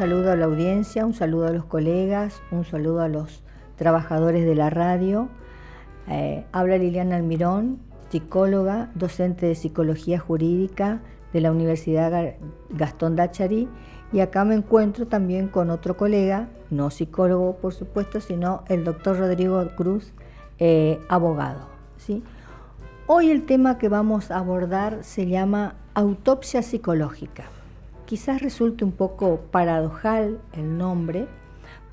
saludo a la audiencia, un saludo a los colegas, un saludo a los trabajadores de la radio. Eh, habla Liliana Almirón, psicóloga, docente de psicología jurídica de la Universidad Gastón Dachari y acá me encuentro también con otro colega, no psicólogo por supuesto, sino el doctor Rodrigo Cruz, eh, abogado. Hoy el tema que vamos a abordar se llama autopsia psicológica. Quizás resulte un poco paradojal el nombre,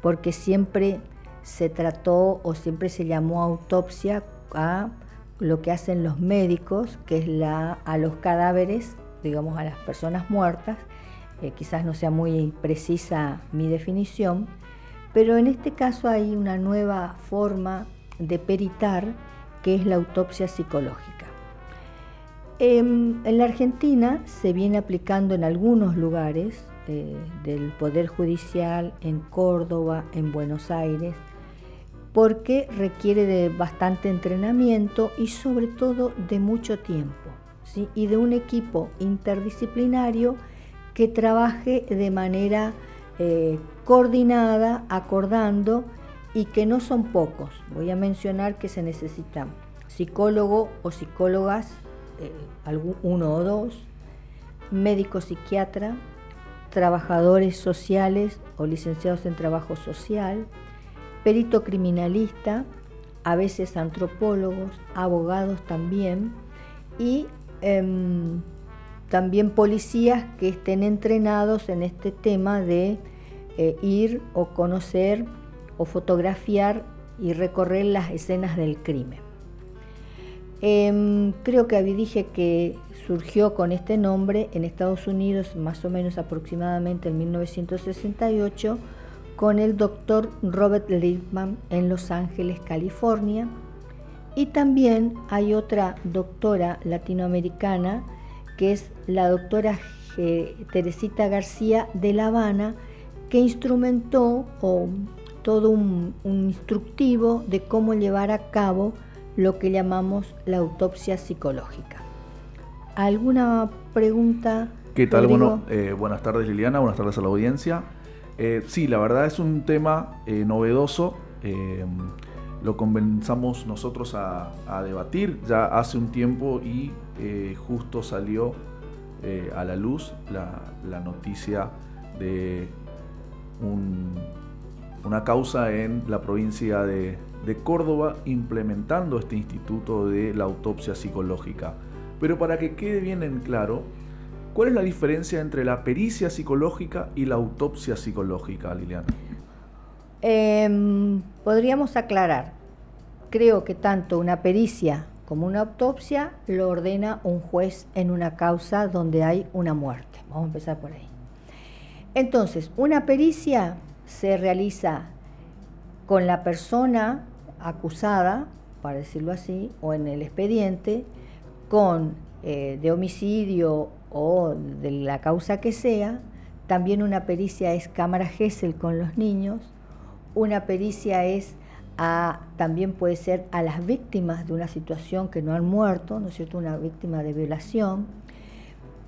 porque siempre se trató o siempre se llamó autopsia a lo que hacen los médicos, que es la, a los cadáveres, digamos a las personas muertas, eh, quizás no sea muy precisa mi definición, pero en este caso hay una nueva forma de peritar que es la autopsia psicológica. Em, en la Argentina se viene aplicando en algunos lugares eh, del Poder Judicial, en Córdoba, en Buenos Aires, porque requiere de bastante entrenamiento y sobre todo de mucho tiempo, y de un equipo interdisciplinario que trabaje de manera eh, coordinada, acordando, y que no son pocos. Voy a mencionar que se necesitan psicólogo o psicólogas, uno o dos, médico psiquiatra, trabajadores sociales o licenciados en trabajo social, perito criminalista, a veces antropólogos, abogados también, y em, también policías que estén entrenados en este tema de eh, ir o conocer o fotografiar y recorrer las escenas del crimen. Em, creo que dije que surgió con este nombre en Estados Unidos más o menos aproximadamente en 1968 con el doctor Robert Lippmann en Los Ángeles, California. Y también hay otra doctora latinoamericana que es la doctora Teresita García de La Habana, que instrumentó todo un, instructivo de cómo llevar a cabo lo que llamamos la autopsia psicológica. ¿Alguna pregunta? ¿Qué tal? Bueno, eh, buenas tardes Liliana, buenas tardes a la audiencia. Eh, sí, la verdad es un tema eh, novedoso. lo comenzamos nosotros a, a, debatir ya hace un tiempo y justo salió a la luz la, noticia de una causa en la provincia de, de Córdoba implementando este instituto de la autopsia psicológica. Pero para que quede bien en claro, ¿cuál es la diferencia entre la pericia psicológica y la autopsia psicológica, Liliana? Em, podríamos aclarar, creo que tanto una pericia como una autopsia lo ordena un juez en una causa donde hay una muerte. Vamos a empezar por ahí. Entonces, una pericia se realiza con la persona acusada, para decirlo así, o en el expediente, con eh, de homicidio o de la causa que sea. También una pericia es cámara Gesell con los niños. Una pericia es a, también puede ser a las víctimas de una situación que no han muerto, ¿no es cierto? Una víctima de violación.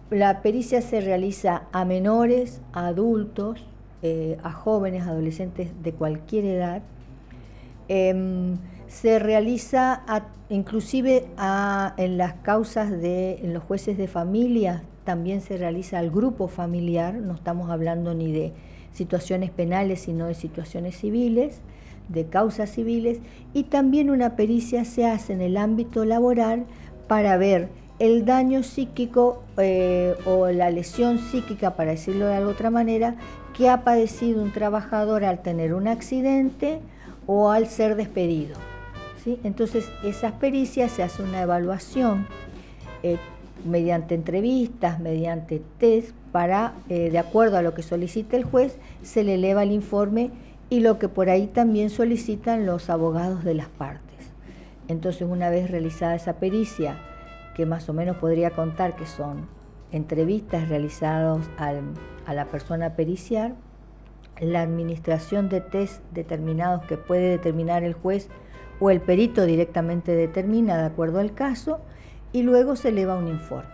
La pericia se realiza a menores, a adultos, eh, a jóvenes, adolescentes de cualquier edad. Em, se realiza inclusive en las causas de en los jueces de familia, también se realiza al grupo familiar, no estamos hablando ni de situaciones penales, sino de situaciones civiles, de causas civiles, y también una pericia se hace en el ámbito laboral para ver el daño psíquico eh, o la lesión psíquica, para decirlo de otra manera, que ha padecido un trabajador al tener un accidente o al ser despedido. Entonces, esas pericias se hace una evaluación eh, mediante entrevistas, mediante test, para, eh, de acuerdo a lo que solicita el juez, se le eleva el informe y lo que por ahí también solicitan los abogados de las partes. Entonces, una vez realizada esa pericia, que más o menos podría contar que son entrevistas realizadas a la persona periciar, la administración de test determinados que puede determinar el juez o el perito directamente determina de acuerdo al caso y luego se eleva un informe.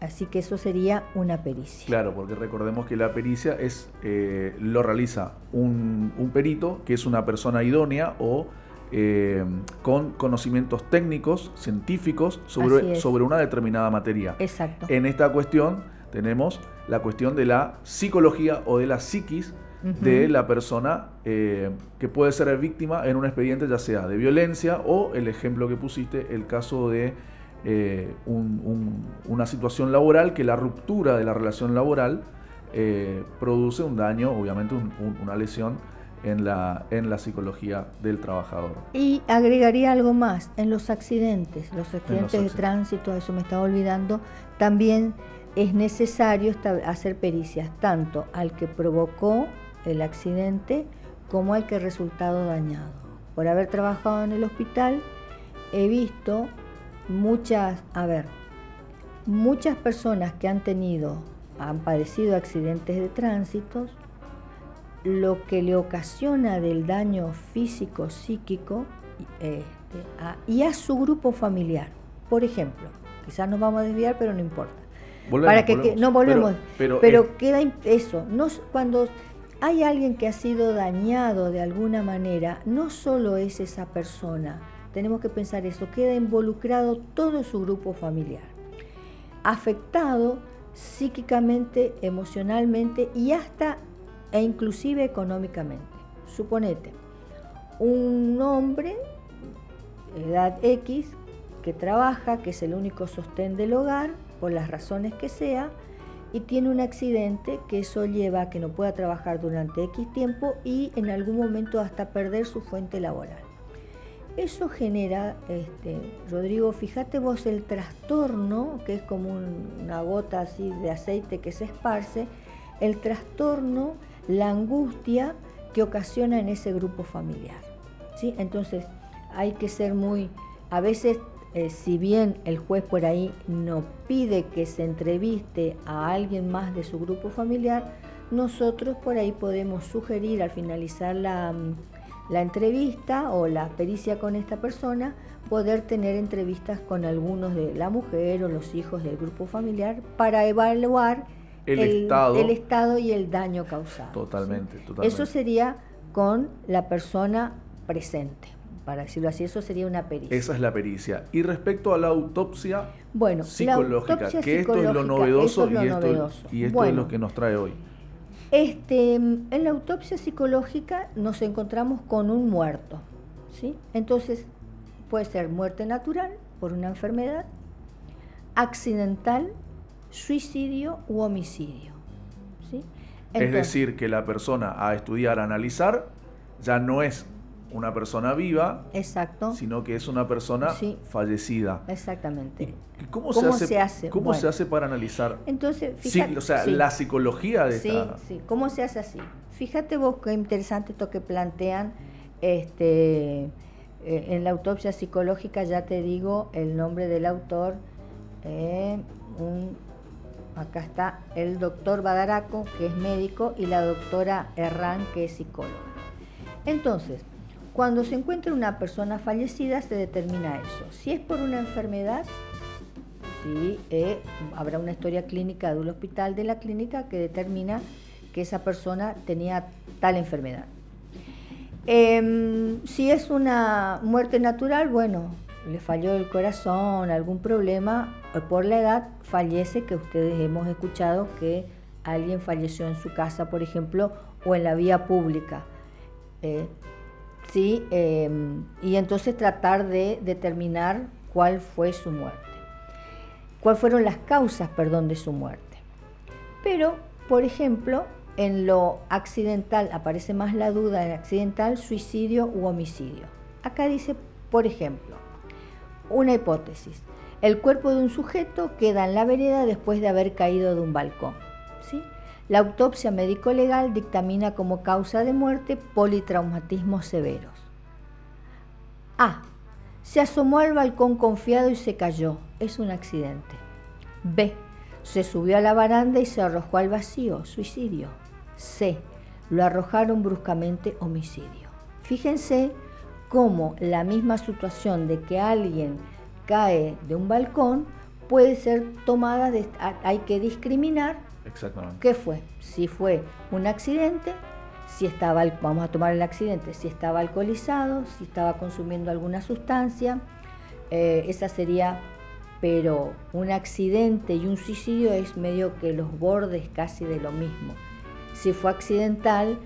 Así que eso sería una pericia. Claro, porque recordemos que la pericia es eh, lo realiza un, perito, que es una persona idónea o eh, con conocimientos técnicos, científicos, sobre, sobre una determinada materia. Exacto. En esta cuestión tenemos la cuestión de la psicología o de la psiquis de la persona eh, que puede ser víctima en un expediente ya sea de violencia o el ejemplo que pusiste, el caso de eh, una situación laboral que la ruptura de la relación laboral eh, produce un daño, obviamente una lesión en la, en la psicología del trabajador. Y agregaría algo más, en los accidentes, los accidentes de tránsito, eso me estaba olvidando, también es necesario hacer pericias tanto al que provocó el accidente como al que resultado dañado. Por haber trabajado en el hospital, he visto muchas, a ver, muchas personas que han tenido, han padecido accidentes de tránsito, lo que le ocasiona del daño físico, psíquico este, y a su grupo familiar. Por ejemplo, quizás nos vamos a desviar, pero no importa. para que, no volvemos, pero, queda eso. No, cuando hay alguien que ha sido dañado de alguna manera, no solo es esa persona, tenemos que pensar eso, queda involucrado todo su grupo familiar, afectado psíquicamente, emocionalmente y hasta e inclusive económicamente. Suponete, un hombre, edad X, que trabaja, que es el único sostén del hogar, por las razones que sea, y tiene un accidente que eso lleva a que no pueda trabajar durante X tiempo y en algún momento hasta perder su fuente laboral. Eso genera, este, Rodrigo, fíjate vos el trastorno, que es como una gota así de aceite que se esparce, el trastorno, la angustia que ocasiona en ese grupo familiar. ¿sí? Entonces hay que ser muy, a veces eh, si bien el juez por ahí no pide que se entreviste a alguien más de su grupo familiar, nosotros por ahí podemos sugerir al finalizar la, mm, la entrevista o la pericia con esta persona, poder tener entrevistas con algunos de la mujer o los hijos del grupo familiar para evaluar el, estado, el estado, y el daño causado. Totalmente, totalmente. Eso sería con la persona presente para decirlo así, eso sería una pericia. Esa es la pericia. Y respecto a la autopsia bueno, psicológica, que esto es lo novedoso, y, esto, y esto es lo que nos trae hoy. Este, en la autopsia psicológica nos encontramos con un muerto. ¿sí? Entonces, puede ser muerte natural por una enfermedad, accidental, suicidio u homicidio. ¿sí? es decir, que la persona a estudiar, a analizar, ya no es una persona viva, Exacto. sino que es una persona fallecida. Exactamente. ¿Cómo, se, hace, ¿Cómo se hace para analizar? Entonces, fíjate, o sea, la psicología de sí, Sí, ¿cómo se hace así? Fíjate vos qué interesante esto que plantean este, eh, en la autopsia psicológica, ya te digo el nombre del autor, eh, acá está el doctor Badaraco, que es médico, y la doctora Herrán, que es psicóloga. Entonces, cuando se encuentra una persona fallecida se determina eso. Si es por una enfermedad, sí, eh, habrá una historia clínica del hospital de la clínica que determina que esa persona tenía tal enfermedad. Em, si es una muerte natural, bueno, le falló el corazón, algún problema, por la edad fallece, que ustedes hemos escuchado que alguien falleció en su casa, por ejemplo, o en la vía pública. Eh, ¿sí? Em, y entonces tratar de determinar cuál fue su muerte, cuáles fueron las causas, perdón, de su muerte. Pero, por ejemplo, en lo accidental aparece más la duda en accidental, suicidio u homicidio. Acá dice, por ejemplo, una hipótesis. El cuerpo de un sujeto queda en la vereda después de haber caído de un balcón. La autopsia médico-legal dictamina como causa de muerte politraumatismos severos. A. Se asomó al balcón confiado y se cayó. Es un accidente. B. Se subió a la baranda y se arrojó al vacío. Suicidio. C. Lo arrojaron bruscamente. Homicidio. Fíjense cómo la misma situación de que alguien cae de un balcón puede ser tomada, de, hay que discriminar Exactamente. qué fue. Si fue un accidente, si estaba, vamos a tomar el accidente, si estaba alcoholizado, si estaba consumiendo alguna sustancia, eh, esa sería, pero un accidente y un suicidio es medio que los bordes casi de lo mismo. Si fue accidental,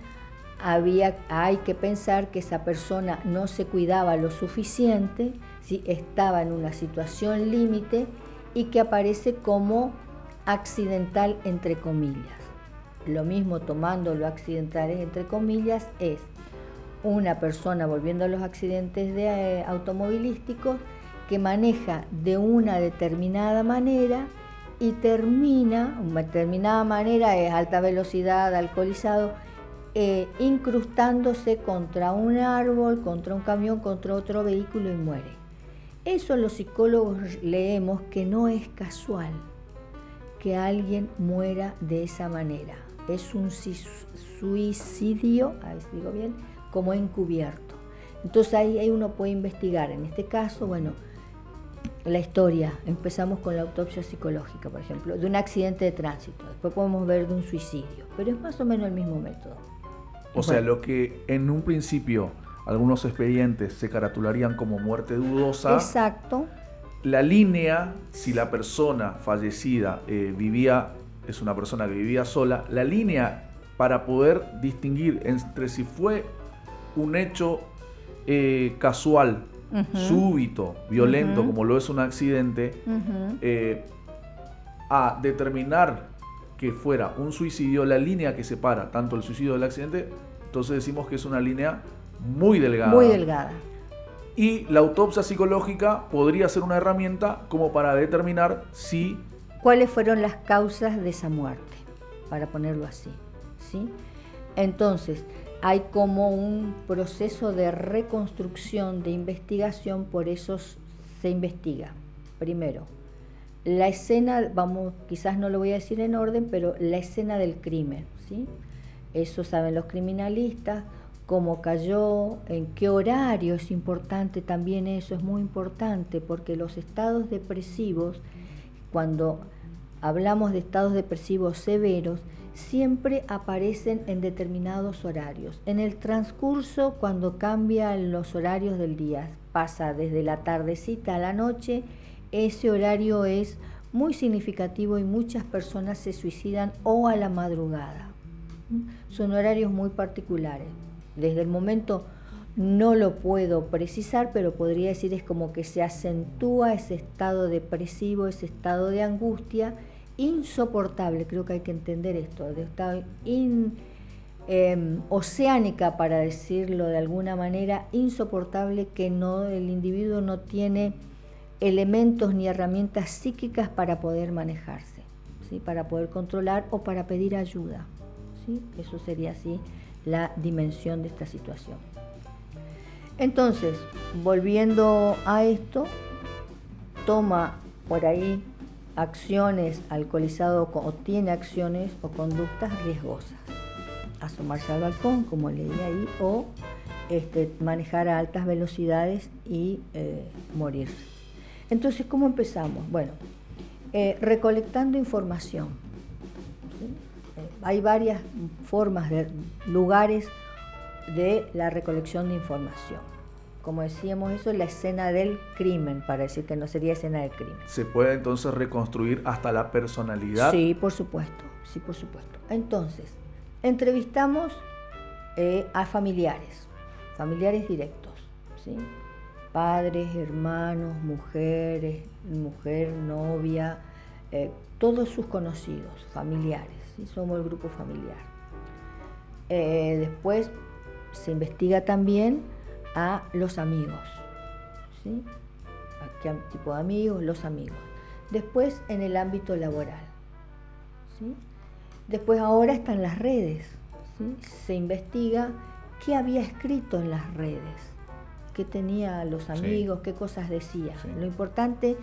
había, hay que pensar que esa persona no se cuidaba lo suficiente, si estaba en una situación límite y que aparece como accidental entre comillas. Lo mismo tomando lo accidental entre comillas es una persona, volviendo a los accidentes de, eh, automovilísticos, que maneja de una determinada manera y termina, una determinada manera es alta velocidad, alcoholizado, eh, incrustándose contra un árbol, contra un camión, contra otro vehículo y muere. Eso los psicólogos leemos que no es casual que alguien muera de esa manera. Es un suicidio, digo bien, como encubierto. Entonces ahí, ahí uno puede investigar. En este caso, bueno, la historia. Empezamos con la autopsia psicológica, por ejemplo, de un accidente de tránsito. Después podemos ver de un suicidio, pero es más o menos el mismo método. O sea, lo que en un principio algunos expedientes se caratularían como muerte dudosa. Exacto. La línea, si la persona fallecida eh, vivía, es una persona que vivía sola, la línea para poder distinguir entre si fue un hecho eh, casual, súbito, violento, como lo es un accidente, eh, a determinar que fuera un suicidio, la línea que separa tanto el suicidio del accidente, entonces decimos que es una línea muy delgada. Muy delgada. Y la autopsia psicológica podría ser una herramienta como para determinar si... ¿Cuáles fueron las causas de esa muerte? Para ponerlo así. ¿sí? Entonces, hay como un proceso de reconstrucción, de investigación, por eso se investiga. Primero, la escena, vamos, quizás no lo voy a decir en orden, pero la escena del crimen, ¿sí? Eso saben los criminalistas, cómo cayó, en qué horario es importante también eso, es muy importante, porque los estados depresivos, cuando hablamos de estados depresivos severos, siempre aparecen en determinados horarios. En el transcurso, cuando cambian los horarios del día, pasa desde la tardecita a la noche, ese horario es muy significativo y muchas personas se suicidan o a la madrugada. Son horarios muy particulares. Desde el momento no lo puedo precisar, pero podría decir es como que se acentúa ese estado depresivo, ese estado de angustia insoportable, creo que hay que entender esto, de estado em, oceánica, para decirlo de alguna manera, insoportable que no, el individuo no tiene elementos ni herramientas psíquicas para poder manejarse, ¿sí? para poder controlar o para pedir ayuda. ¿sí? Eso sería así la dimensión de esta situación. Entonces, volviendo a esto, toma por ahí acciones alcoholizado o tiene acciones o conductas riesgosas. Asomarse al balcón, como leí ahí, o este, manejar a altas velocidades y eh, morir. Entonces, ¿cómo empezamos? Bueno, eh, recolectando información. Eh, hay varias formas de lugares de la recolección de información como decíamos, eso es la escena del crimen, para decir que no sería escena del crimen. ¿Se puede entonces reconstruir hasta la personalidad? Sí, por supuesto, sí, por supuesto. Entonces, entrevistamos eh, a familiares, familiares directos, ¿sí? Padres, hermanos, mujeres, mujer, novia, eh, todos sus conocidos, familiares, ¿sí? somos el grupo familiar. Eh, después se investiga también a los amigos. ¿sí? ¿A qué tipo de amigos? Los amigos. Después en el ámbito laboral. ¿sí? Después ahora están las redes. ¿sí? Se investiga qué había escrito en las redes, qué tenía los amigos, qué cosas decía. Lo importante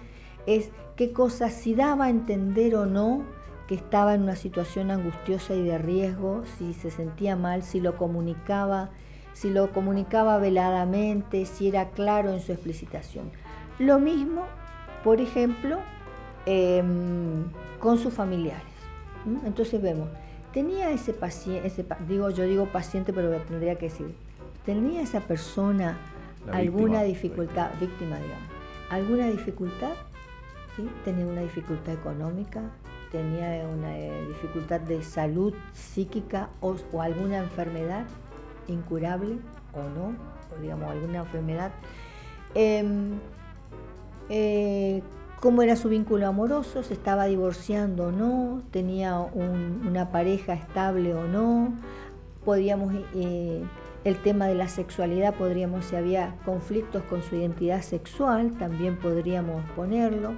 es qué cosas, si daba a entender o no que estaba en una situación angustiosa y de riesgo, si se sentía mal, si lo comunicaba si lo comunicaba veladamente, si era claro en su explicitación. Lo mismo, por ejemplo, em, con sus familiares. Entonces vemos, tenía ese paciente, digo, yo digo paciente, pero tendría que decir, tenía esa persona alguna dificultad, víctima, digamos, alguna dificultad, ¿sí? tenía una dificultad económica, tenía una eh, dificultad de salud psíquica o, alguna enfermedad incurable o no, digamos alguna enfermedad. Em, eh, cómo era su vínculo amoroso, se estaba divorciando o no, tenía una pareja estable o no, podíamos, eh, el tema de la sexualidad, podríamos, si había conflictos con su identidad sexual, también podríamos ponerlo.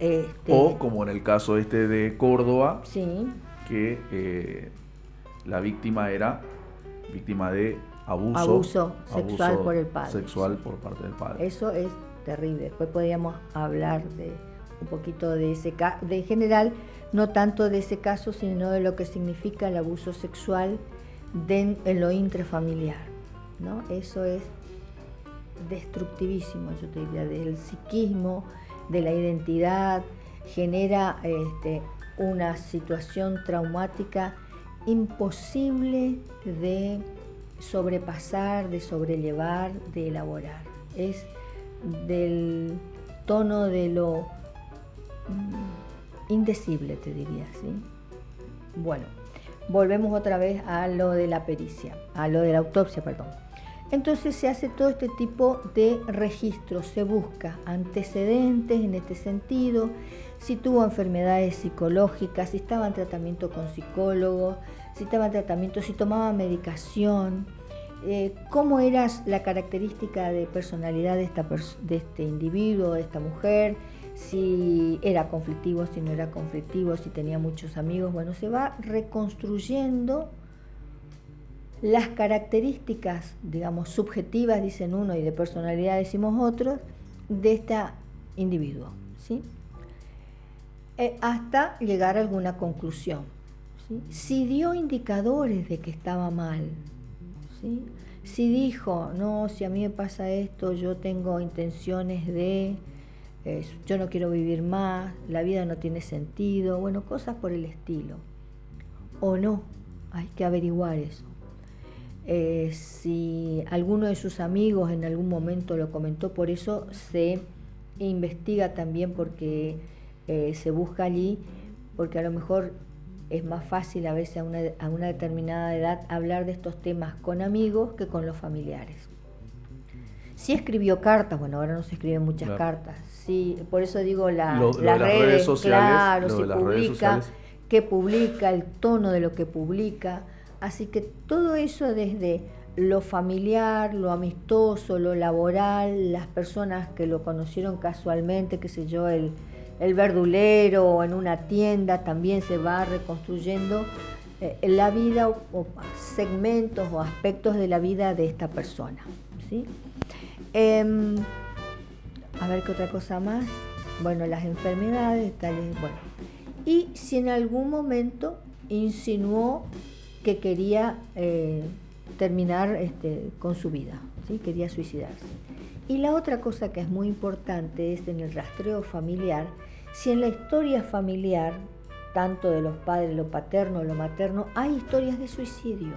Este, o como en el caso este de Córdoba, que eh, la víctima era víctima de abuso, sexual por el padre. Sexual por parte del padre. Eso es terrible. Después podríamos hablar de un poquito de ese caso, de general, no tanto de ese caso, sino de lo que significa el abuso sexual en lo intrafamiliar. ¿no? Eso es destructivísimo, yo te diría, del psiquismo, de la identidad, genera este, una situación traumática imposible de sobrepasar, de sobrellevar, de elaborar. Es del tono de lo mm, indecible, te diría, ¿sí? Bueno, volvemos otra vez a lo de la pericia, a lo de la autopsia, perdón. Entonces se hace todo este tipo de registros, se busca antecedentes en este sentido, si tuvo enfermedades psicológicas, si estaba en tratamiento con psicólogos, si estaba en tratamiento, si tomaba medicación, eh, cómo era la característica de personalidad de, este individuo, de esta mujer, si era conflictivo, si no era conflictivo, si tenía muchos amigos. Bueno, se va reconstruyendo las características, digamos, subjetivas, dicen uno, y de personalidad decimos otros, de este individuo, ¿sí? Eh, hasta llegar a alguna conclusión. Si dio indicadores de que estaba mal, ¿sí? si dijo, no, si a mí me pasa esto, yo tengo intenciones de, eh, yo no quiero vivir más, la vida no tiene sentido, bueno, cosas por el estilo. O no, hay que averiguar eso. Eh, si alguno de sus amigos en algún momento lo comentó, por eso se investiga también porque eh, se busca allí, porque a lo mejor es más fácil a veces a una, determinada edad hablar de estos temas con amigos que con los familiares. Si escribió cartas, bueno, ahora no se escriben muchas cartas, sí, por eso digo la, las, redes, sociales, claro, si publica, qué publica, el tono de lo que publica, Así que todo eso desde lo familiar, lo amistoso, lo laboral, las personas que lo conocieron casualmente, qué sé yo, el, verdulero o en una tienda, también se va reconstruyendo eh, la vida o, segmentos o aspectos de la vida de esta persona. ¿sí? Em, a ver qué otra cosa más. Bueno, las enfermedades, tales, bueno. Y si en algún momento insinuó que quería eh, terminar este, con su vida, ¿sí? quería suicidarse. Y la otra cosa que es muy importante es en el rastreo familiar, si en la historia familiar, tanto de los padres, lo paterno, lo materno, hay historias de suicidio.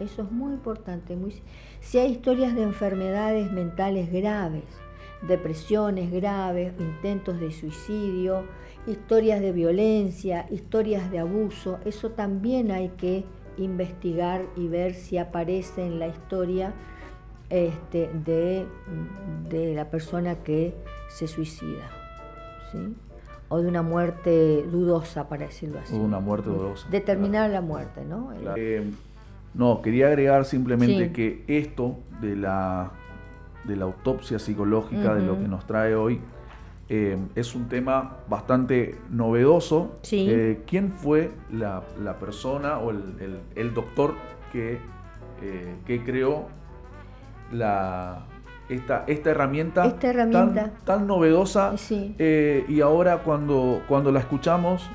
Eso es muy importante. Muy, si hay historias de enfermedades mentales graves, depresiones graves, intentos de suicidio, historias de violencia, historias de abuso, eso también hay que investigar y ver si aparece en la historia este, de, de, la persona que se suicida, ¿sí? o de una muerte dudosa, para decirlo así. O de una muerte dudosa. Determinar la muerte, ¿no? Eh, no, quería agregar simplemente que esto de la, de la autopsia psicológica, de lo que nos trae hoy, eh, es un tema bastante novedoso. Eh, ¿Quién fue la, persona o el, doctor que, eh, que creó la, esta, esta herramienta, Tan, novedosa? y ahora cuando, cuando la escuchamos,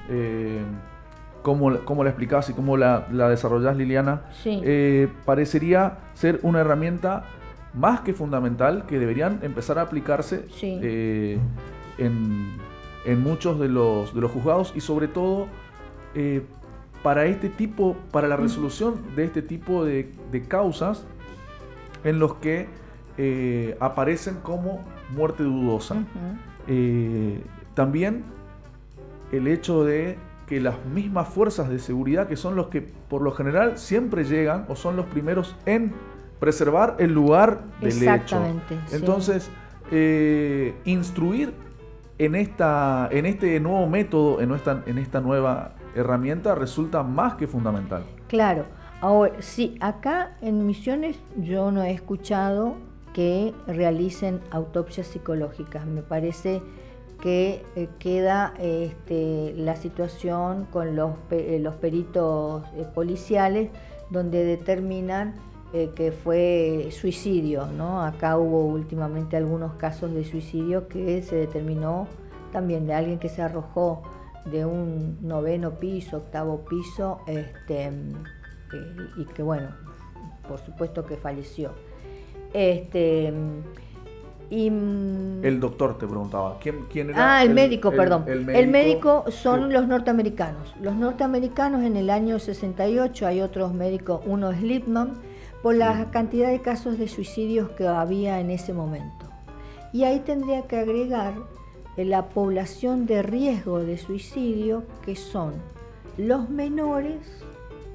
cómo, la explicás y cómo la, la desarrollás, Liliana, parecería ser una herramienta más que fundamental que deberían empezar a aplicarse en, en muchos de los, de los juzgados y sobre todo eh, para este tipo, para la resolución de este tipo de, causas en los que eh, aparecen como muerte dudosa. Eh, también el hecho de que las mismas fuerzas de seguridad, que son los que por lo general siempre llegan o son los primeros en preservar el lugar del Exactamente, hecho. Entonces, instruir en, esta, en este nuevo método, en esta, en esta nueva herramienta, resulta más que fundamental. Claro. Ahora, sí, acá en Misiones yo no he escuchado que realicen autopsias psicológicas. Me parece que eh, queda este, la situación con los, eh, los peritos eh, policiales donde determinan que fue suicidio. ¿no? Acá hubo últimamente algunos casos de suicidio que se determinó también de alguien que se arrojó de un noveno piso, octavo piso, este, y que bueno, por supuesto que falleció. Este, y, mm, el doctor te preguntaba, ¿quién, quién era? Ah, el, médico, perdón. El, médico, son los norteamericanos. Los norteamericanos en el año 68 hay otros médicos, uno es Lipman, por la cantidad de casos de suicidios que había en ese momento. Y ahí tendría que agregar la población de riesgo de suicidio, que son los menores,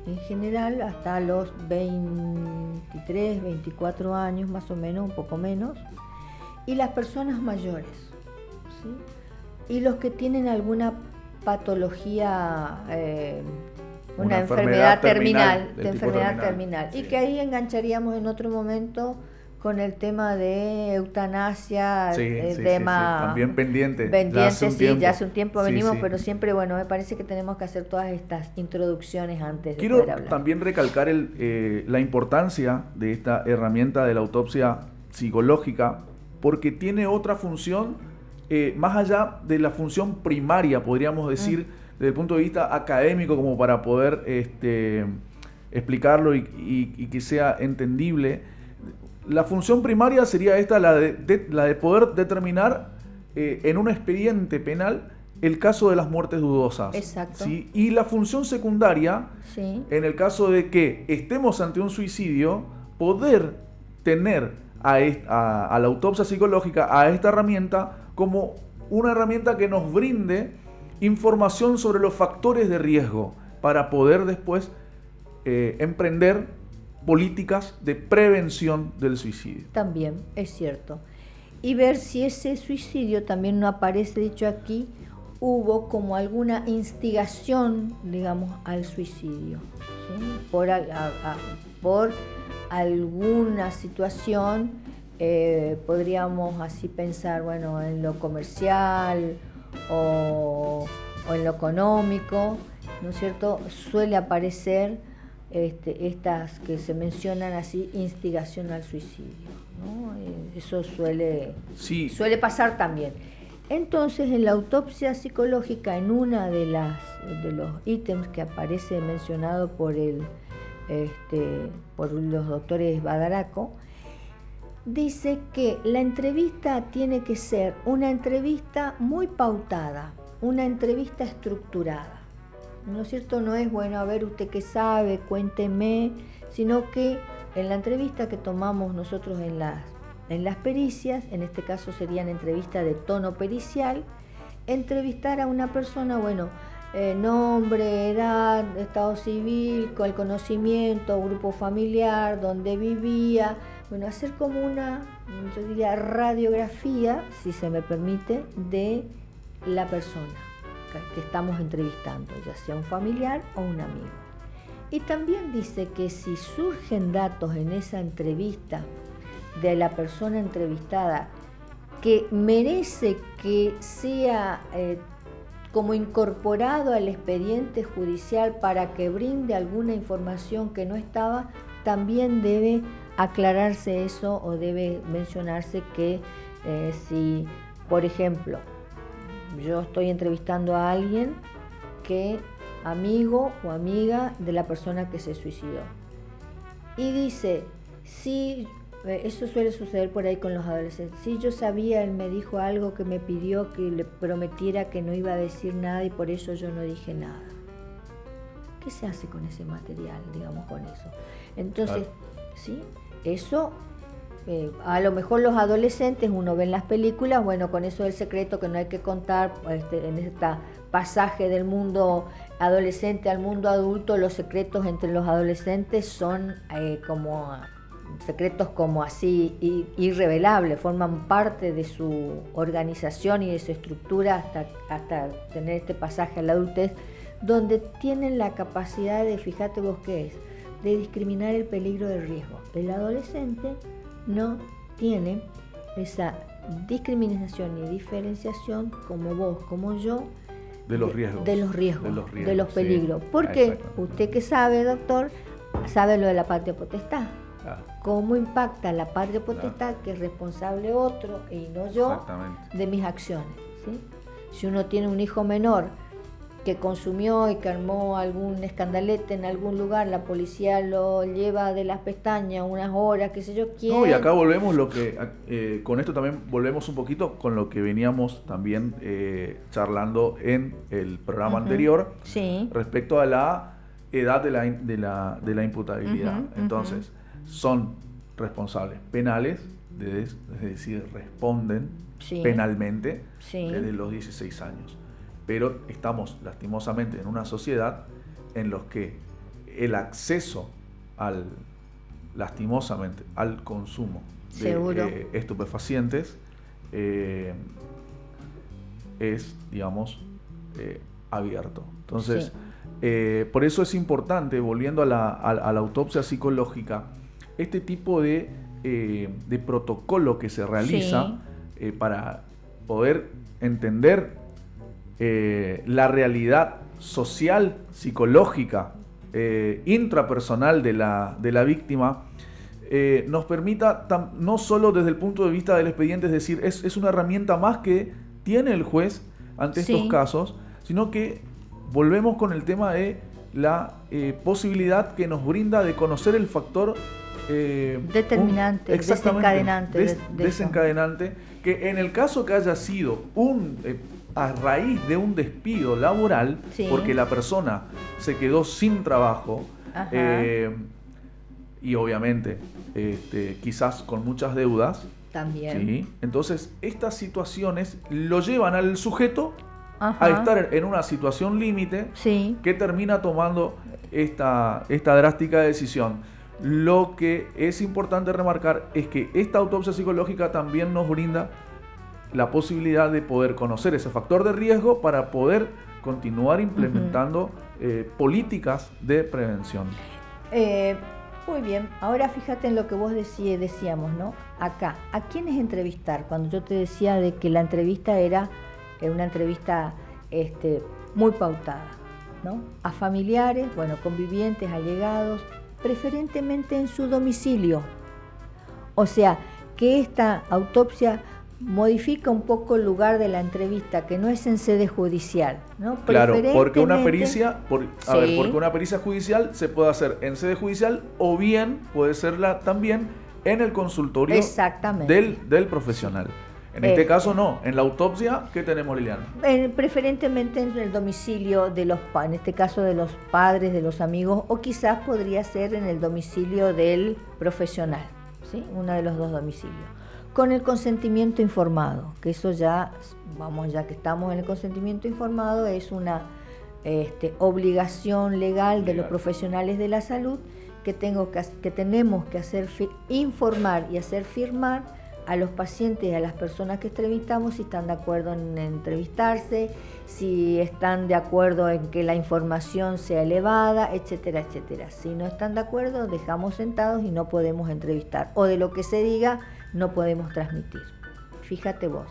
en general hasta los 23, 24 años más o menos, un poco menos, y las personas mayores, y los que tienen alguna patología, eh, una, enfermedad, terminal, de enfermedad terminal, y que ahí engancharíamos en otro momento con el tema de eutanasia, el tema... también pendiente. Pendiente, sí, ya hace un tiempo venimos, pero siempre, bueno, me parece que tenemos que hacer todas estas introducciones antes de poder hablar. también recalcar el, eh, la importancia de esta herramienta de la autopsia psicológica, porque tiene otra función, eh, más allá de la función primaria, podríamos decir, mm. Desde el punto de vista académico, como para poder este, explicarlo y que sea entendible la función primaria sería esta, la de, la de poder determinar eh, en un expediente penal el caso de las muertes dudosas. Exacto. Y la función secundaria, en el caso de que estemos ante un suicidio, poder tener a, a, la autopsia psicológica, a esta herramienta, como una herramienta que nos brinde información sobre los factores de riesgo para poder después eh, emprender políticas de prevención del suicidio. También, es cierto. Y ver si ese suicidio también no aparece, dicho aquí, hubo como alguna instigación, digamos, al suicidio, por, alguna situación, eh, podríamos así pensar, bueno, en lo comercial o, o en lo económico, ¿no es cierto? Suele aparecer este, estas que se mencionan así, instigación al suicidio. Eh, eso suele, suele pasar también. Entonces, en la autopsia psicológica, en una de las de los ítems que aparece mencionado por el este, por los doctores Badaraco, dice que la entrevista tiene que ser una entrevista muy pautada, una entrevista estructurada. ¿no es cierto? No es bueno, a ver usted qué sabe, cuénteme, sino que en la entrevista que tomamos nosotros en las, en las pericias, en este caso serían entrevistas de tono pericial, entrevistar a una persona, bueno, eh, nombre, edad, estado civil, el conocimiento, grupo familiar, dónde vivía, bueno, hacer como una, yo diría, radiografía, si se me permite, de la persona que estamos entrevistando, ya sea un familiar o un amigo. Y también dice que si surgen datos en esa entrevista de la persona entrevistada que merece que sea eh, como incorporado al expediente judicial para que brinde alguna información que no estaba, también debe aclararse eso o debe mencionarse que eh, si, por ejemplo, yo estoy entrevistando a alguien que amigo o amiga de la persona que se suicidó. Y dice, si eh, eso suele suceder por ahí con los adolescentes. Sí, yo sabía, él me dijo algo que me pidió que le prometiera que no iba a decir nada y por eso yo no dije nada. ¿Qué se hace con ese material, digamos, con eso? Entonces, ¿sí? Eso, eh, a lo mejor los adolescentes, uno ve en las películas, bueno, con eso del secreto que no hay que contar, este, en este pasaje del mundo adolescente al mundo adulto, los secretos entre los adolescentes son eh, como secretos como así irrevelables, forman parte de su organización y de su estructura hasta, hasta tener este pasaje a la adultez, donde tienen la capacidad de, fíjate vos qué es, de discriminar el peligro del riesgo. El adolescente no tiene esa discriminación y diferenciación como vos, como yo, de los riesgos. De los riesgos, de los, peligros. Porque usted que sabe, doctor, sabe lo de la patria potestad. ¿Cómo impacta la patria potestad, que es responsable otro y no yo, de mis acciones? Si uno tiene un hijo menor que consumió y que armó algún escandalete en algún lugar, la policía lo lleva de las pestañas unas horas, qué sé yo, quién. No, y acá volvemos lo que, eh, con esto también volvemos un poquito con lo que veníamos también eh, charlando en el programa anterior respecto a la edad de la, de la, de la imputabilidad. Entonces, son responsables penales, es decir, responden penalmente desde los 16 años pero estamos lastimosamente en una sociedad en los que el acceso al lastimosamente al consumo de eh, estupefacientes eh, es digamos eh, abierto. Entonces por eso es importante volviendo a la, autopsia psicológica este tipo de, de protocolo que se realiza para poder entender eh, la realidad social, psicológica, eh, intrapersonal de la, de la víctima, eh, nos permita, no solo desde el punto de vista del expediente, es decir, es, una herramienta más que tiene el juez ante estos casos, sino que volvemos con el tema de la posibilidad que nos brinda de conocer el factor determinante, desencadenante. desencadenante, que en el caso que haya sido un a raíz de un despido laboral, porque la persona se quedó sin trabajo eh, y obviamente este, quizás con muchas deudas. También. Entonces, estas situaciones lo llevan al sujeto a estar en una situación límite que termina tomando esta, esta drástica decisión. Lo que es importante remarcar es que esta autopsia psicológica también nos brinda la posibilidad de poder conocer ese factor de riesgo para poder continuar implementando eh, políticas de prevención. Eh, muy bien, ahora fíjate en lo que vos decíamos, ¿no? Acá, ¿a quiénes entrevistar? Cuando yo te decía de que la entrevista era una entrevista este, muy pautada, ¿no? A familiares, bueno, convivientes, allegados, preferentemente en su domicilio. O sea, que esta autopsia modifica un poco el lugar de la entrevista, que no es en sede judicial, ¿no? Claro, porque una pericia, por, a ver, porque una pericia judicial se puede hacer en sede judicial o bien puede serla también en el consultorio Del, del profesional. En este eh, caso no, en la autopsia, ¿qué tenemos Liliana? preferentemente en el domicilio de los, en este caso de los padres, de los amigos, o quizás podría ser en el domicilio del profesional, ¿sí? Uno de los dos domicilios con el consentimiento informado, que eso ya, vamos, ya que estamos en el consentimiento informado, es una este, obligación legal de los profesionales de la salud que, tengo que, que tenemos que hacer informar y hacer firmar a los pacientes y a las personas que entrevistamos si están de acuerdo en entrevistarse, si están de acuerdo en que la información sea elevada, etcétera, etcétera. Si no están de acuerdo, dejamos sentados y no podemos entrevistar. O de lo que se diga, no podemos transmitir. Fíjate vos,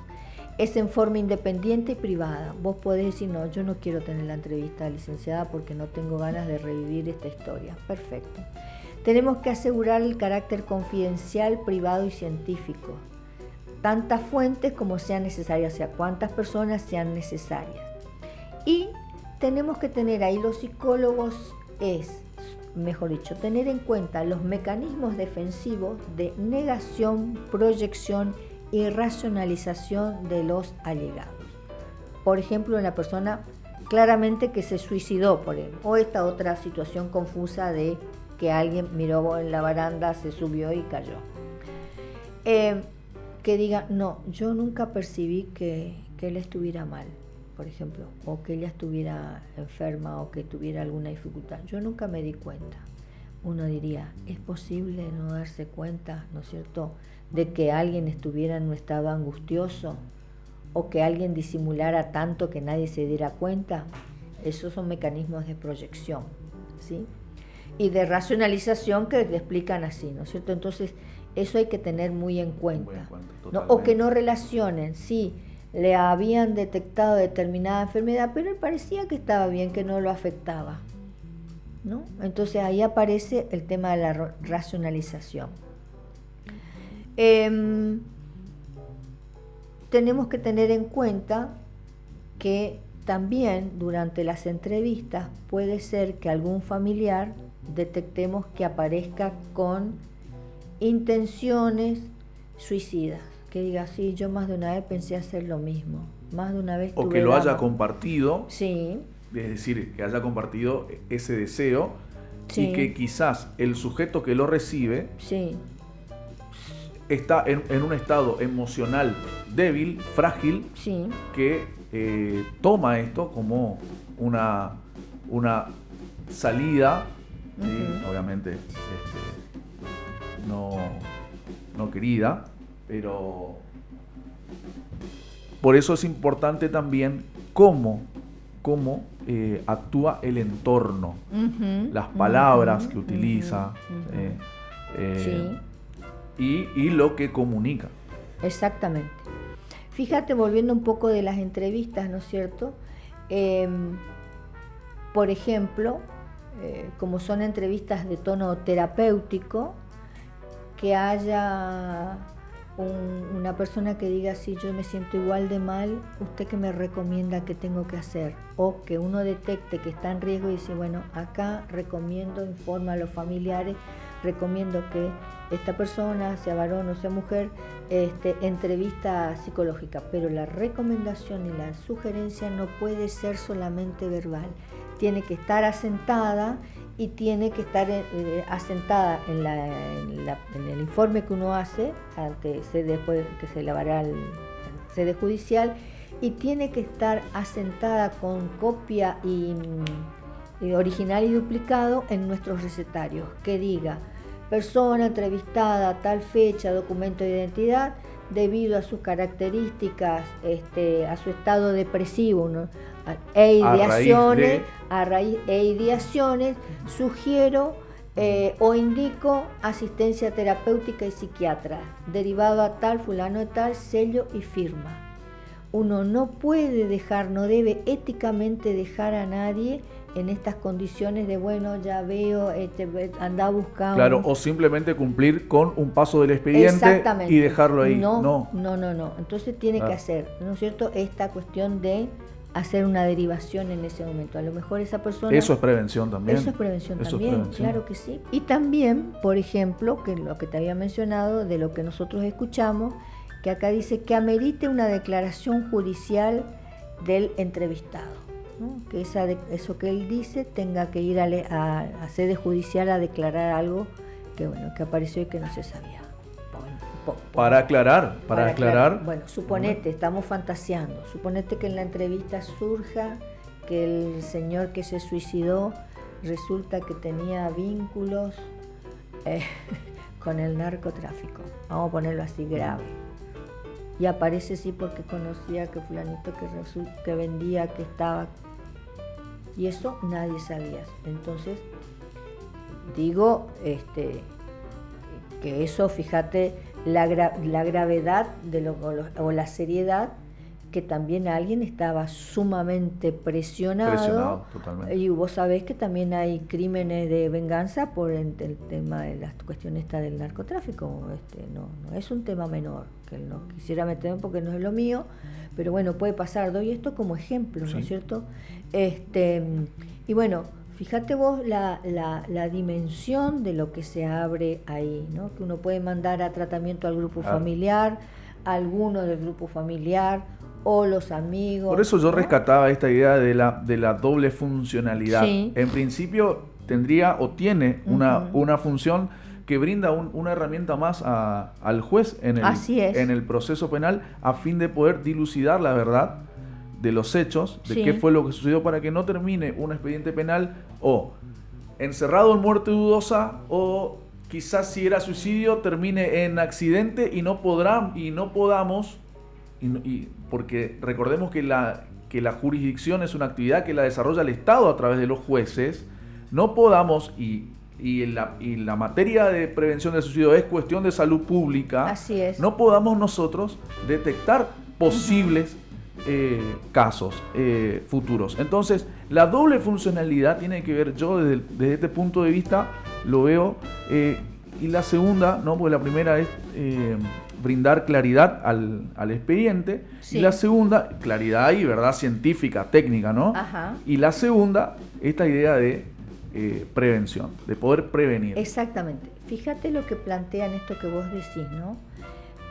es en forma independiente y privada. Vos podés decir, no, yo no quiero tener la entrevista licenciada porque no tengo ganas de revivir esta historia. Perfecto. Tenemos que asegurar el carácter confidencial, privado y científico. Tantas fuentes como sean necesarias, o sea, cuántas personas sean necesarias. Y tenemos que tener ahí los psicólogos es mejor dicho, tener en cuenta los mecanismos defensivos de negación, proyección y racionalización de los allegados. Por ejemplo, una persona claramente que se suicidó por él, o esta otra situación confusa de que alguien miró en la baranda, se subió y cayó. Eh, que diga, no, yo nunca percibí que él estuviera mal por ejemplo, o que ella estuviera enferma o que tuviera alguna dificultad. Yo nunca me di cuenta. Uno diría, ¿es posible no darse cuenta, ¿no es cierto?, de que alguien estuviera en un estado angustioso o que alguien disimulara tanto que nadie se diera cuenta. Esos son mecanismos de proyección, ¿sí? Y de racionalización que te explican así, ¿no es cierto? Entonces, eso hay que tener muy en cuenta. O que no relacionen, sí le habían detectado determinada enfermedad, pero él parecía que estaba bien, que no lo afectaba. ¿no? Entonces ahí aparece el tema de la racionalización. Em, tenemos que tener en cuenta que también durante las entrevistas puede ser que algún familiar detectemos que aparezca con intenciones suicidas que diga, sí, yo más de una vez pensé hacer lo mismo, más de una vez... O que lo haya compartido. Sí. Es decir, que haya compartido ese deseo y que quizás el sujeto que lo recibe sí. está en, un estado emocional débil, frágil, sí. que eh, toma esto como una, una salida, obviamente este, no, no querida, pero por eso es importante también cómo, cómo eh, actúa el entorno, las palabras que utiliza eh, eh, y, lo que comunica. Exactamente. Fíjate, volviendo un poco de las entrevistas, ¿no es cierto? Em, por ejemplo, como son entrevistas de tono terapéutico, que haya una persona que diga si yo me siento igual de mal, usted que me recomienda que tengo que hacer o que uno detecte que está en riesgo y dice, bueno, acá recomiendo, informa a los familiares, recomiendo que esta persona, sea varón o sea mujer, este, entrevista psicológica, pero la recomendación y la sugerencia no puede ser solamente verbal, tiene que estar asentada y tiene que estar eh, asentada en, el informe que uno hace ante sede que se elevará al sede judicial y tiene que estar asentada con copia y, original y duplicado en nuestros recetarios que diga persona entrevistada tal fecha documento de identidad debido a sus características este, a su estado depresivo ¿no? e ideaciones, a raíz, e ideaciones, sugiero eh, o indico asistencia terapéutica y psiquiatra, derivado a tal, fulano de tal, sello y firma. Uno no puede dejar, no debe éticamente dejar a nadie en estas condiciones de, bueno, ya veo, este, anda buscando. Claro, o simplemente cumplir con un paso del expediente y dejarlo ahí. No, no, no, no. Entonces tiene que hacer, ¿no es cierto?, esta cuestión de hacer una derivación en ese momento. A lo mejor esa persona... Eso es prevención también. Eso es prevención también, claro que sí. Y también, por ejemplo, que lo que te había mencionado, de lo que nosotros escuchamos, que acá dice que amerite una declaración judicial del entrevistado. Que esa eso que él dice tenga que ir a, a, a sede judicial a declarar algo que, bueno, que apareció y que no se sabía. Para aclarar, para, aclarar. Bueno, suponete, estamos fantaseando, suponete que en la entrevista surja que el señor que se suicidó resulta que tenía vínculos eh, con el narcotráfico, vamos a ponerlo así grave. Y aparece sí porque conocía que fulanito que, que vendía, que estaba... Y eso nadie sabía. Entonces, digo este, que eso, fíjate, la, la gravedad de lo, o la seriedad que también alguien estaba sumamente presionado, y vos sabés que también hay crímenes de venganza por el, tema de la cuestión esta del narcotráfico, este, no, no es un tema menor, que no quisiera meterme porque no es lo mío, pero bueno, puede pasar, doy esto como ejemplo, ¿no es cierto? Este, y bueno, fíjate vos la, la, dimensión de lo que se abre ahí, ¿no? Que uno puede mandar a tratamiento al grupo familiar, alguno del grupo familiar o los amigos. Por eso yo rescataba esta idea de la, de la doble funcionalidad. En principio tendría o tiene una, una función que brinda una herramienta más al juez en el, en el proceso penal a fin de poder dilucidar la verdad de los hechos, de qué fue lo que sucedió para que no termine un expediente penal o encerrado en muerte dudosa o quizás si era suicidio termine en accidente y no podrán y no podamos y, porque recordemos que la que la jurisdicción es una actividad que la desarrolla el Estado a través de los jueces, no podamos y y la, y la materia de prevención del suicidio es cuestión de salud pública, Así es. no podamos nosotros detectar posibles eh, casos eh, futuros. Entonces, la doble funcionalidad tiene que ver, yo desde, este punto de vista lo veo, eh, y la segunda, ¿no? porque la primera es brindar claridad al, al expediente, y la segunda, claridad y verdad científica, técnica, ¿no? Y la segunda, esta idea de prevención, de poder prevenir. Exactamente. Fíjate lo que plantean esto que vos decís, ¿no?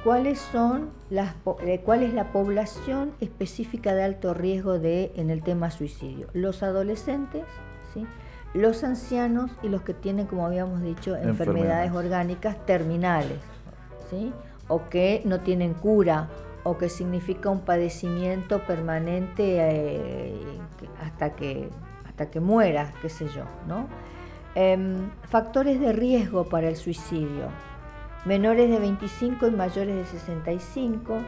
cuáles son las, eh, cuál es la población específica de alto riesgo de, en el tema suicidio. Los adolescentes, ¿sí? los ancianos y los que tienen, como habíamos dicho, enfermedades, orgánicas terminales, ¿sí? o que no tienen cura, o que significa un padecimiento permanente eh, hasta, que, que muera, qué sé yo. ¿no? Em, factores de riesgo para el suicidio menores de 25 y mayores de 65,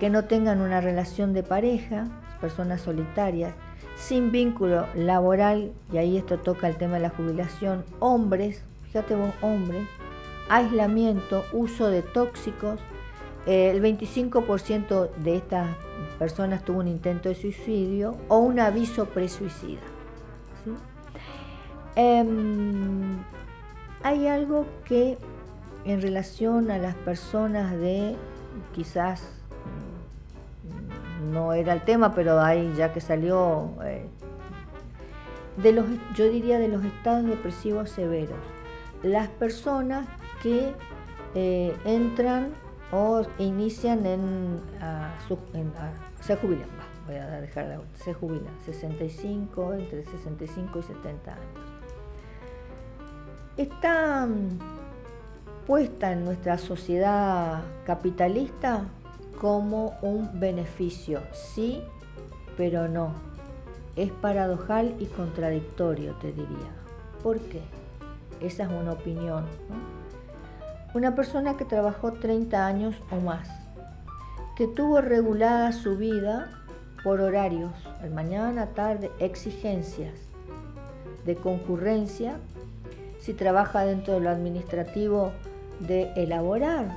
que no tengan una relación de pareja, personas solitarias, sin vínculo laboral, y ahí esto toca el tema de la jubilación, hombres, fíjate vos, hombres, aislamiento, uso de tóxicos, eh, el 25% de estas personas tuvo un intento de suicidio o un aviso presuicida. Em, hay algo que en relación a las personas de, quizás mm, no era el tema, pero ahí ya que salió, eh, de los, yo diría de los estados depresivos severos, las personas que eh, entran o inician en, se jubilan, voy a dejar de, se jubilan, 65, entre 65 y 70 años. Están puesta en nuestra sociedad capitalista como un beneficio, sí, pero no. Es paradojal y contradictorio, te diría. ¿Por qué? Esa es una opinión. Una persona que trabajó 30 años o más, que tuvo regulada su vida por horarios, el mañana, tarde, exigencias de concurrencia, si trabaja dentro de lo administrativo, de elaborar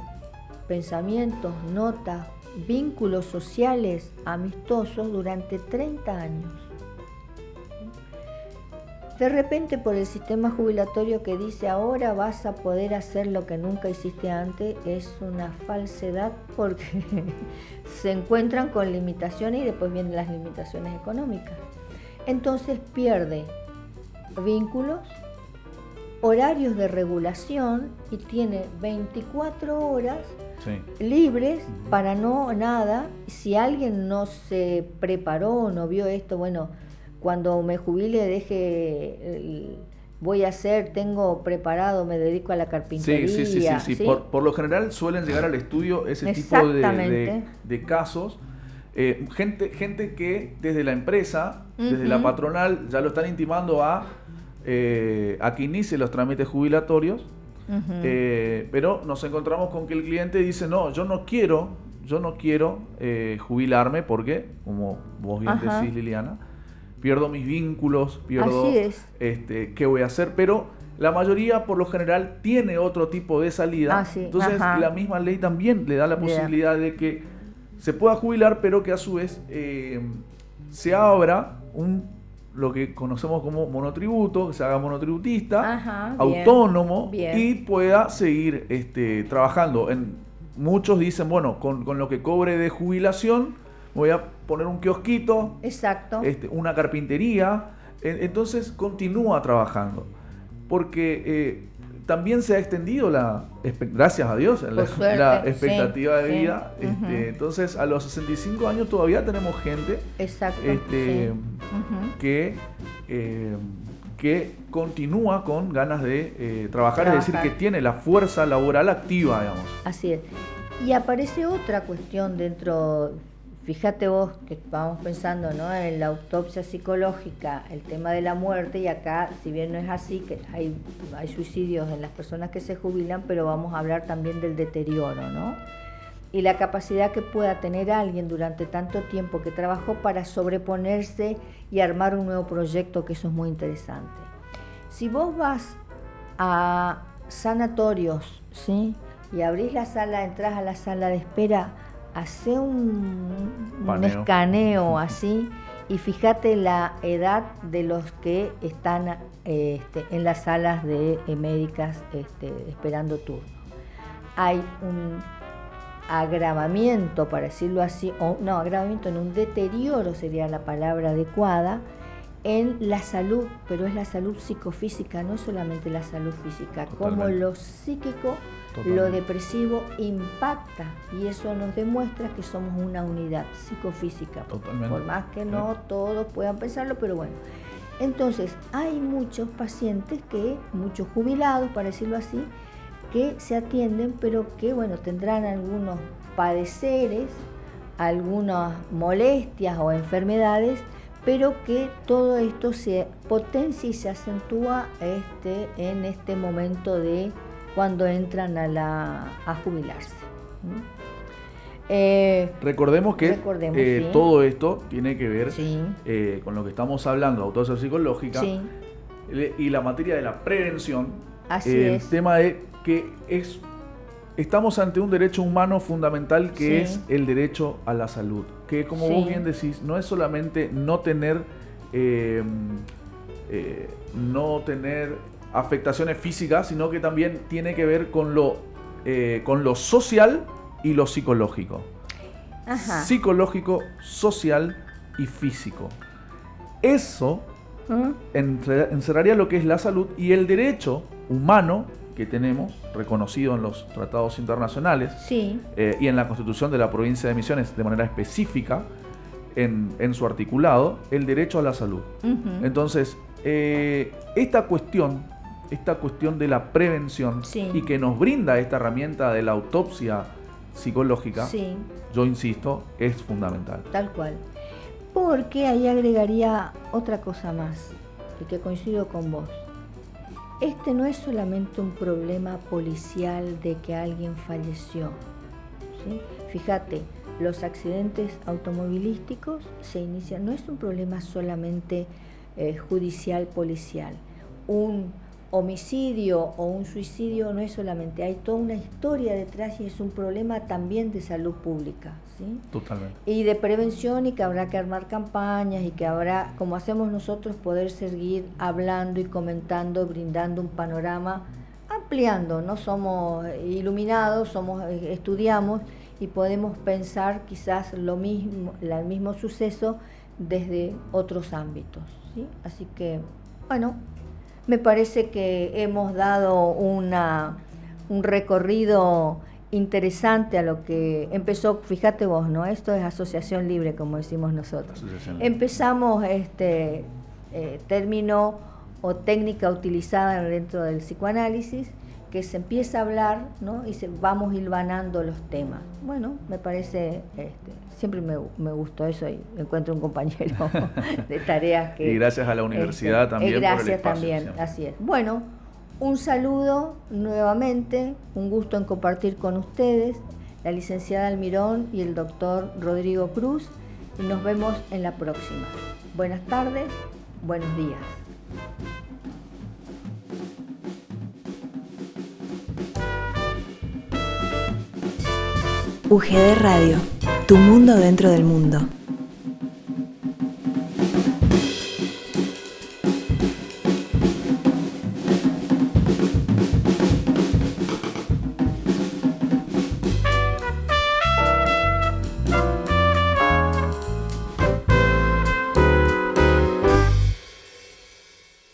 pensamientos, notas, vínculos sociales amistosos durante 30 años. De repente por el sistema jubilatorio que dice ahora vas a poder hacer lo que nunca hiciste antes es una falsedad porque se encuentran con limitaciones y después vienen las limitaciones económicas. Entonces pierde vínculos, horarios de regulación y tiene 24 horas libres para no nada. Si alguien no se preparó, no vio esto, bueno, cuando me jubile deje... voy a hacer, tengo preparado, me dedico a la carpintería. Sí, sí, sí, sí, Por, lo general suelen llegar al estudio ese tipo de, de, casos. Eh, gente, gente que desde la empresa, desde la patronal, ya lo están intimando a eh, a que inicie los trámites jubilatorios, eh, pero nos encontramos con que el cliente dice, no, yo no quiero, yo no quiero eh, jubilarme porque, como vos bien decís, Liliana, pierdo mis vínculos, pierdo este, qué voy a hacer, pero la mayoría por lo general tiene otro tipo de salida. Ah, Entonces la misma ley también le da la posibilidad de que se pueda jubilar, pero que a su vez eh, se abra un lo que conocemos como monotributo, que se haga monotributista, autónomo y pueda seguir este, trabajando. En, muchos dicen, bueno, con, lo que cobre de jubilación voy a poner un kiosquito, Exacto. Este, una carpintería, entonces continúa trabajando, porque eh, también se ha extendido la, gracias a Dios, la, expectativa de vida. Este, entonces, a los 65 años todavía tenemos gente este, que, eh, que continúa con ganas de eh, trabajar, es decir, que tiene la fuerza laboral activa, digamos. Así es. Y aparece otra cuestión dentro Fíjate vos que vamos pensando ¿no? en la autopsia psicológica, el tema de la muerte, y acá, si bien no es así, que hay, suicidios en las personas que se jubilan, pero vamos a hablar también del deterioro, ¿no? Y la capacidad que pueda tener alguien durante tanto tiempo que trabajó para sobreponerse y armar un nuevo proyecto, que eso es muy interesante. Si vos vas a sanatorios, ¿sí? Y abrís la sala, entras a la sala de espera, hace un, escaneo así y fíjate la edad de los que están este, en las salas de médicas este, esperando turno. Hay un agravamiento, para decirlo así, o no, agravamiento, en un deterioro sería la palabra adecuada, en la salud, pero es la salud psicofísica, no solamente la salud física, como lo psíquico, lo depresivo impacta y eso nos demuestra que somos una unidad psicofísica, por más que no todos puedan pensarlo, pero bueno. Entonces, hay muchos pacientes que, muchos jubilados, para decirlo así, que se atienden, pero que, bueno, tendrán algunos padeceres, algunas molestias o enfermedades pero que todo esto se potencia y se acentúa este, en este momento de cuando entran a, la, a jubilarse. Eh, recordemos que eh, todo esto tiene que ver eh, con lo que estamos hablando, autopsia psicológica y la materia de la prevención. Así el tema de que es estamos ante un derecho humano fundamental que es el derecho a la salud. Que como vos bien decís, no es solamente no tener, eh, eh, no tener afectaciones físicas, sino que también tiene que ver con lo, eh, con lo social y lo psicológico. Psicológico, social y físico. Eso ¿Mm? encerraría lo que es la salud y el derecho humano que tenemos, reconocido en los tratados internacionales eh, y en la Constitución de la provincia de Misiones de manera específica, en, su articulado, el derecho a la salud. Entonces, eh, esta cuestión, esta cuestión de la prevención y que nos brinda esta herramienta de la autopsia psicológica, yo insisto, es fundamental. Tal cual. Porque ahí agregaría otra cosa más, y que coincido con vos este no es solamente un problema policial de que alguien falleció. Fíjate, los accidentes automovilísticos se inician, no es un problema solamente eh, judicial, policial. Un homicidio o un suicidio no es solamente, hay toda una historia detrás y es un problema también de salud pública. ¿sí? Totalmente. Y de prevención y que habrá que armar campañas y que habrá, como hacemos nosotros, poder seguir hablando y comentando, brindando un panorama, ampliando, no somos iluminados, somos estudiamos y podemos pensar quizás lo mismo, el mismo suceso desde otros ámbitos. ¿sí? Así que, bueno, me parece que hemos dado una, un recorrido interesante a lo que empezó, fíjate vos, ¿no? Esto es asociación libre, como decimos nosotros. Empezamos este eh, término o técnica utilizada dentro del psicoanálisis que se empieza a hablar ¿no? y se, vamos hilvanando los temas. Bueno, me parece, este, siempre me, me, gustó eso y encuentro un compañero de tareas que... Y gracias a la universidad este, también. gracias también, así es. Bueno, un saludo nuevamente, un gusto en compartir con ustedes, la licenciada Almirón y el doctor Rodrigo Cruz, y nos vemos en la próxima. Buenas tardes, buenos días. UGD Radio, tu mundo dentro del mundo.